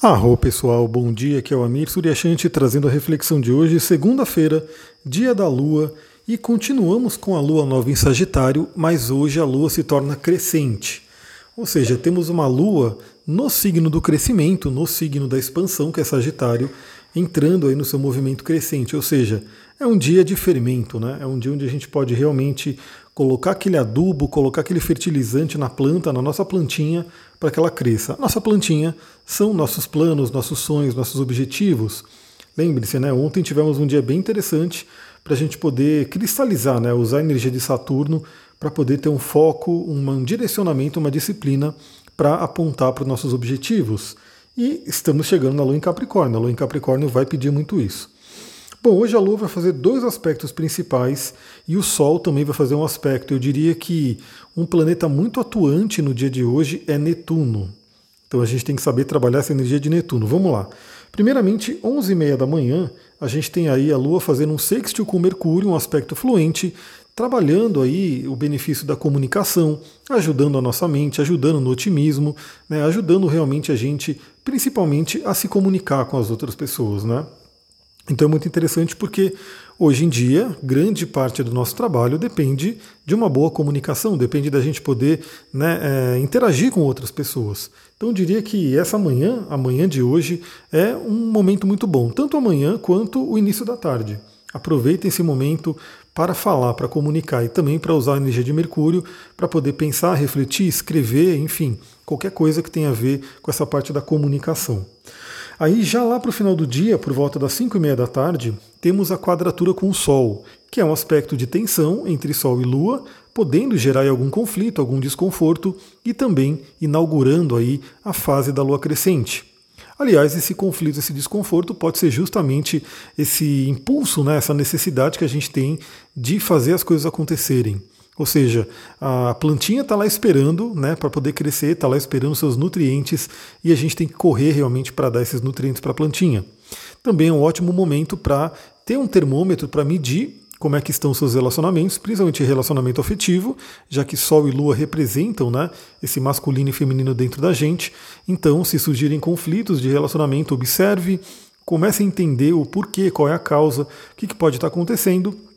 Arro pessoal, bom dia, aqui é o Amir Suryashanti trazendo a reflexão de hoje, segunda-feira, dia da Lua, e continuamos com a Lua nova em Sagitário, mas hoje a Lua se torna crescente. Ou seja, temos uma Lua no signo do crescimento, no signo da expansão, que é Sagitário, entrando aí no seu movimento crescente, ou seja, é um dia de fermento, né? É um dia onde a gente pode realmente colocar aquele adubo, colocar aquele fertilizante na planta, na nossa plantinha, para que ela cresça. nossa plantinha são nossos planos, nossos sonhos, nossos objetivos. Lembre-se, né? Ontem tivemos um dia bem interessante para a gente poder cristalizar, né? Usar a energia de Saturno para poder ter um foco, um direcionamento, uma disciplina para apontar para os nossos objetivos. E estamos chegando na Lua em Capricórnio. A Lua em Capricórnio vai pedir muito isso. Bom, hoje a Lua vai fazer dois aspectos principais e o Sol também vai fazer um aspecto. Eu diria que um planeta muito atuante no dia de hoje é Netuno. Então a gente tem que saber trabalhar essa energia de Netuno. Vamos lá. Primeiramente, 11h30 da manhã, a gente tem aí a Lua fazendo um sextil com Mercúrio, um aspecto fluente, trabalhando aí o benefício da comunicação, ajudando a nossa mente, ajudando no otimismo, né, ajudando realmente a gente, principalmente, a se comunicar com as outras pessoas, né? Então é muito interessante porque hoje em dia grande parte do nosso trabalho depende de uma boa comunicação, depende da gente poder né, é, interagir com outras pessoas. Então eu diria que essa manhã, a manhã de hoje, é um momento muito bom, tanto amanhã quanto o início da tarde. Aproveitem esse momento para falar, para comunicar e também para usar a energia de Mercúrio para poder pensar, refletir, escrever, enfim, qualquer coisa que tenha a ver com essa parte da comunicação. Aí já lá para o final do dia, por volta das 5 e meia da tarde, temos a quadratura com o Sol, que é um aspecto de tensão entre Sol e Lua, podendo gerar algum conflito, algum desconforto e também inaugurando aí a fase da Lua crescente. Aliás, esse conflito, esse desconforto pode ser justamente esse impulso, né, essa necessidade que a gente tem de fazer as coisas acontecerem. Ou seja, a plantinha está lá esperando né, para poder crescer, está lá esperando seus nutrientes e a gente tem que correr realmente para dar esses nutrientes para a plantinha. Também é um ótimo momento para ter um termômetro para medir como é que estão seus relacionamentos, principalmente relacionamento afetivo, já que Sol e Lua representam né, esse masculino e feminino dentro da gente. Então, se surgirem conflitos de relacionamento, observe, comece a entender o porquê, qual é a causa, o que, que pode estar acontecendo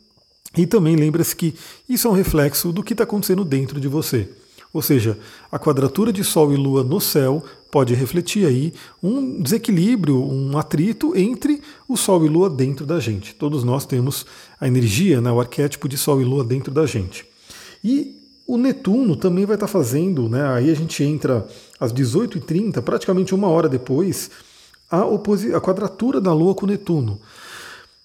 e também lembra-se que isso é um reflexo do que está acontecendo dentro de você. Ou seja, a quadratura de Sol e Lua no céu pode refletir aí um desequilíbrio, um atrito entre o Sol e Lua dentro da gente. Todos nós temos a energia, né, o arquétipo de Sol e Lua dentro da gente. E o Netuno também vai estar tá fazendo, né, aí a gente entra às 18h30, praticamente uma hora depois, a, a quadratura da Lua com Netuno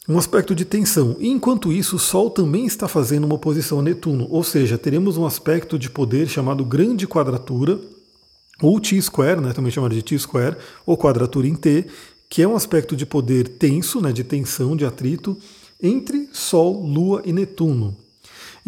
um aspecto de tensão. E enquanto isso, o Sol também está fazendo uma oposição a Netuno, ou seja, teremos um aspecto de poder chamado grande quadratura, ou T-square, né, também chamado de T-square, ou quadratura em T, que é um aspecto de poder tenso, né, de tensão, de atrito, entre Sol, Lua e Netuno.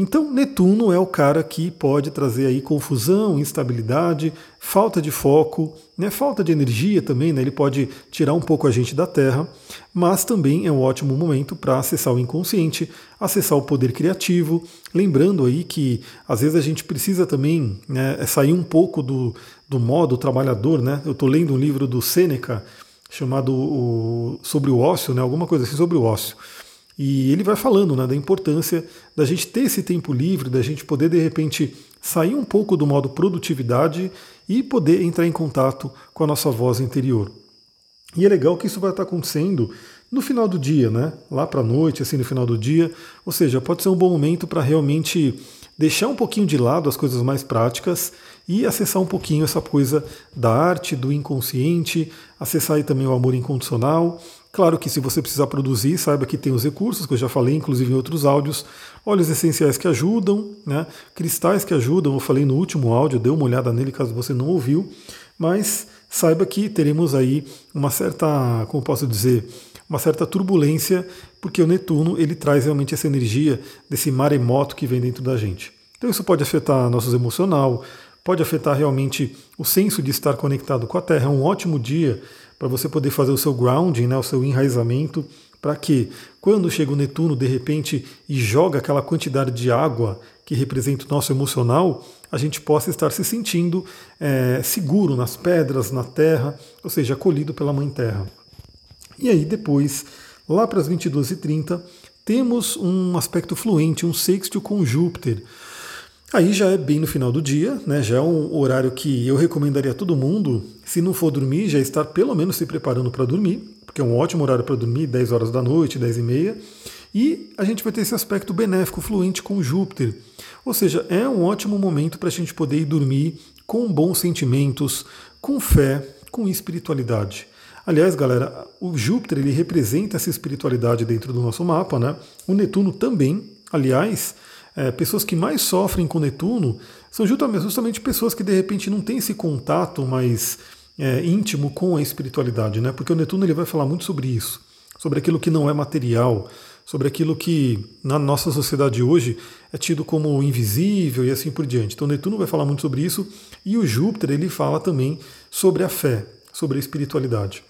Então, Netuno é o cara que pode trazer aí confusão, instabilidade, falta de foco, né, falta de energia também, né, ele pode tirar um pouco a gente da Terra, mas também é um ótimo momento para acessar o inconsciente, acessar o poder criativo. Lembrando aí que às vezes a gente precisa também né, sair um pouco do, do modo trabalhador. Né? Eu estou lendo um livro do Sêneca chamado o, sobre o ócio, né, alguma coisa assim sobre o ócio. E ele vai falando né, da importância da gente ter esse tempo livre, da gente poder de repente sair um pouco do modo produtividade e poder entrar em contato com a nossa voz interior. E é legal que isso vai estar acontecendo no final do dia, né? Lá para a noite, assim, no final do dia. Ou seja, pode ser um bom momento para realmente deixar um pouquinho de lado as coisas mais práticas e acessar um pouquinho essa coisa da arte, do inconsciente, acessar aí também o amor incondicional Claro que se você precisar produzir, saiba que tem os recursos, que eu já falei, inclusive em outros áudios, óleos essenciais que ajudam, né? cristais que ajudam, eu falei no último áudio, dê uma olhada nele caso você não ouviu, mas saiba que teremos aí uma certa, como posso dizer, uma certa turbulência, porque o Netuno ele traz realmente essa energia desse maremoto que vem dentro da gente. Então isso pode afetar nosso emocional, pode afetar realmente o senso de estar conectado com a Terra. É um ótimo dia para você poder fazer o seu grounding, né, o seu enraizamento, para que quando chega o Netuno de repente e joga aquela quantidade de água que representa o nosso emocional, a gente possa estar se sentindo é, seguro nas pedras, na terra, ou seja, acolhido pela Mãe Terra. E aí depois, lá para as 22h30, temos um aspecto fluente, um sextil com Júpiter. Aí já é bem no final do dia, né? já é um horário que eu recomendaria a todo mundo, se não for dormir, já estar pelo menos se preparando para dormir, porque é um ótimo horário para dormir, 10 horas da noite, 10 e meia. E a gente vai ter esse aspecto benéfico, fluente com Júpiter. Ou seja, é um ótimo momento para a gente poder ir dormir com bons sentimentos, com fé, com espiritualidade. Aliás, galera, o Júpiter ele representa essa espiritualidade dentro do nosso mapa, né? O Netuno também. Aliás, é, pessoas que mais sofrem com Netuno são justamente pessoas que de repente não têm esse contato mais é, íntimo com a espiritualidade, né? Porque o Netuno ele vai falar muito sobre isso, sobre aquilo que não é material, sobre aquilo que na nossa sociedade hoje é tido como invisível e assim por diante. Então Netuno vai falar muito sobre isso e o Júpiter ele fala também sobre a fé, sobre a espiritualidade.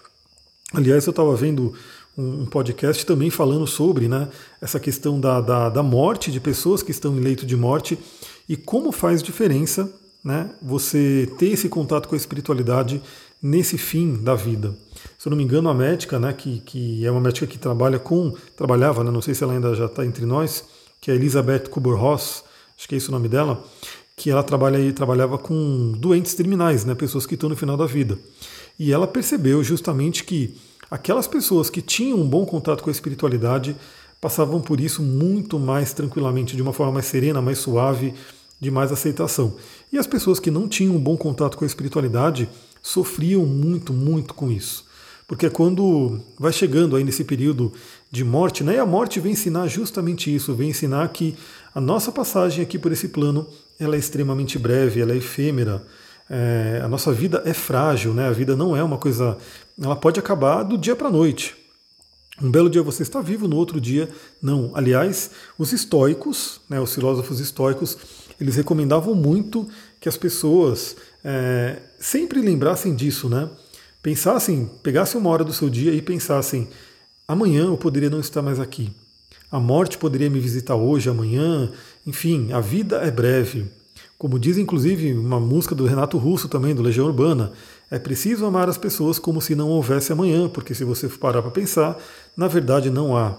Aliás, eu estava vendo um podcast também falando sobre né, essa questão da, da, da, morte de pessoas que estão em leito de morte e como faz diferença né, você ter esse contato com a espiritualidade nesse fim da vida. Se eu não me engano, a médica, né, que, que é uma médica que trabalha com, trabalhava, né, não sei se ela ainda já está entre nós, que é Elizabeth Kubler-Ross, acho que é esse o nome dela, que ela trabalha, trabalhava com doentes terminais, né, pessoas que estão no final da vida. E ela percebeu justamente que aquelas pessoas que tinham um bom contato com a espiritualidade passavam por isso muito mais tranquilamente, de uma forma mais serena, mais suave, de mais aceitação. E as pessoas que não tinham um bom contato com a espiritualidade sofriam muito, muito com isso. Porque é quando vai chegando aí nesse período de morte, né? E a morte vem ensinar justamente isso, vem ensinar que a nossa passagem aqui por esse plano ela é extremamente breve, ela é efêmera, é, a nossa vida é frágil, né? A vida não é uma coisa. Ela pode acabar do dia para a noite. Um belo dia você está vivo, no outro dia não. Aliás, os estoicos, né, os filósofos estoicos, eles recomendavam muito que as pessoas é, sempre lembrassem disso, né? Pensassem, pegassem uma hora do seu dia e pensassem: amanhã eu poderia não estar mais aqui. A morte poderia me visitar hoje, amanhã. Enfim, a vida é breve. Como diz inclusive uma música do Renato Russo também, do Legião Urbana, é preciso amar as pessoas como se não houvesse amanhã, porque se você parar para pensar, na verdade não há.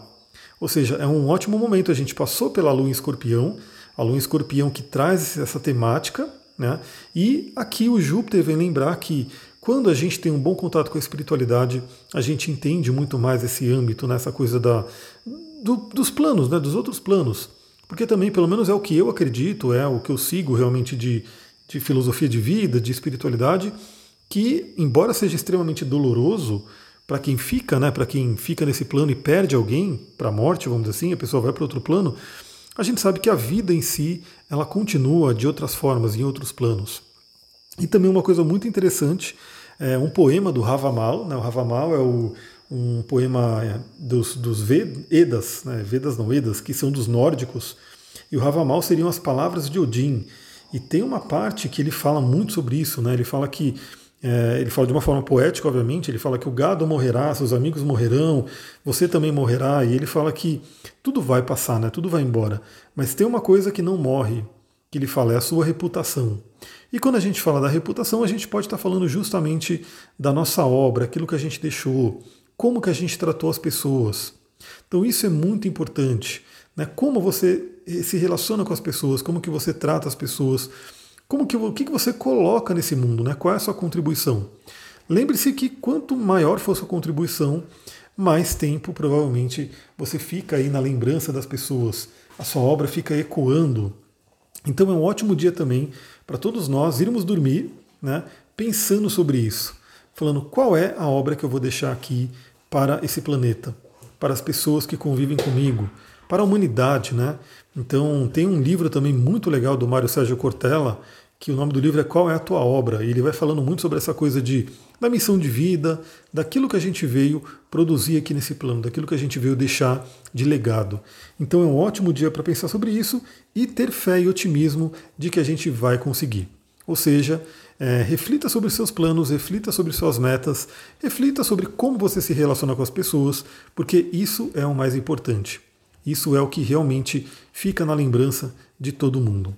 Ou seja, é um ótimo momento. A gente passou pela lua em escorpião, a lua em escorpião que traz essa temática, né? e aqui o Júpiter vem lembrar que quando a gente tem um bom contato com a espiritualidade, a gente entende muito mais esse âmbito, nessa né? coisa da, do, dos planos, né? dos outros planos. Porque também, pelo menos é o que eu acredito, é o que eu sigo realmente de, de filosofia de vida, de espiritualidade, que, embora seja extremamente doloroso para quem fica, né, para quem fica nesse plano e perde alguém para a morte, vamos dizer assim, a pessoa vai para outro plano, a gente sabe que a vida em si, ela continua de outras formas, em outros planos. E também uma coisa muito interessante, é um poema do Ravamal, né, o Ravamal é o, um poema é, dos, dos Vedas, né, Vedas não Vedas, que são dos nórdicos, e o Havamal seriam as palavras de Odin. E tem uma parte que ele fala muito sobre isso, né? Ele fala que é, ele fala de uma forma poética, obviamente, ele fala que o gado morrerá, seus amigos morrerão, você também morrerá, e ele fala que tudo vai passar, né? tudo vai embora. Mas tem uma coisa que não morre, que ele fala, é a sua reputação. E quando a gente fala da reputação, a gente pode estar falando justamente da nossa obra, aquilo que a gente deixou, como que a gente tratou as pessoas. Então isso é muito importante. Né? Como você eh, se relaciona com as pessoas, como que você trata as pessoas, como que, o que você coloca nesse mundo, né? qual é a sua contribuição. Lembre-se que quanto maior for sua contribuição, mais tempo provavelmente você fica aí na lembrança das pessoas, a sua obra fica ecoando. Então é um ótimo dia também para todos nós irmos dormir né, pensando sobre isso, falando qual é a obra que eu vou deixar aqui para esse planeta, para as pessoas que convivem comigo, para a humanidade, né? Então tem um livro também muito legal do Mário Sérgio Cortella, que o nome do livro é Qual é a tua obra? E ele vai falando muito sobre essa coisa de da missão de vida, daquilo que a gente veio produzir aqui nesse plano, daquilo que a gente veio deixar de legado. Então é um ótimo dia para pensar sobre isso e ter fé e otimismo de que a gente vai conseguir. Ou seja, é, reflita sobre seus planos, reflita sobre suas metas, reflita sobre como você se relaciona com as pessoas, porque isso é o mais importante. Isso é o que realmente fica na lembrança de todo mundo.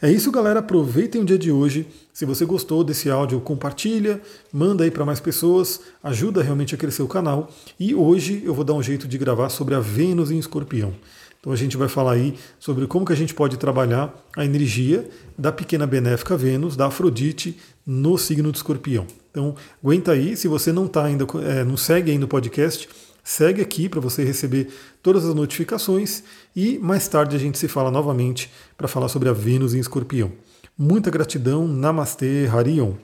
É isso, galera. Aproveitem o dia de hoje. Se você gostou desse áudio, compartilha, manda aí para mais pessoas, ajuda realmente a crescer o canal. E hoje eu vou dar um jeito de gravar sobre a Vênus em Escorpião. Então a gente vai falar aí sobre como que a gente pode trabalhar a energia da pequena benéfica Vênus, da Afrodite, no signo de Escorpião. Então aguenta aí, se você não tá ainda, é, não segue ainda o podcast, segue aqui para você receber todas as notificações e mais tarde a gente se fala novamente para falar sobre a Vênus em Escorpião. Muita gratidão, Namastê, Harion.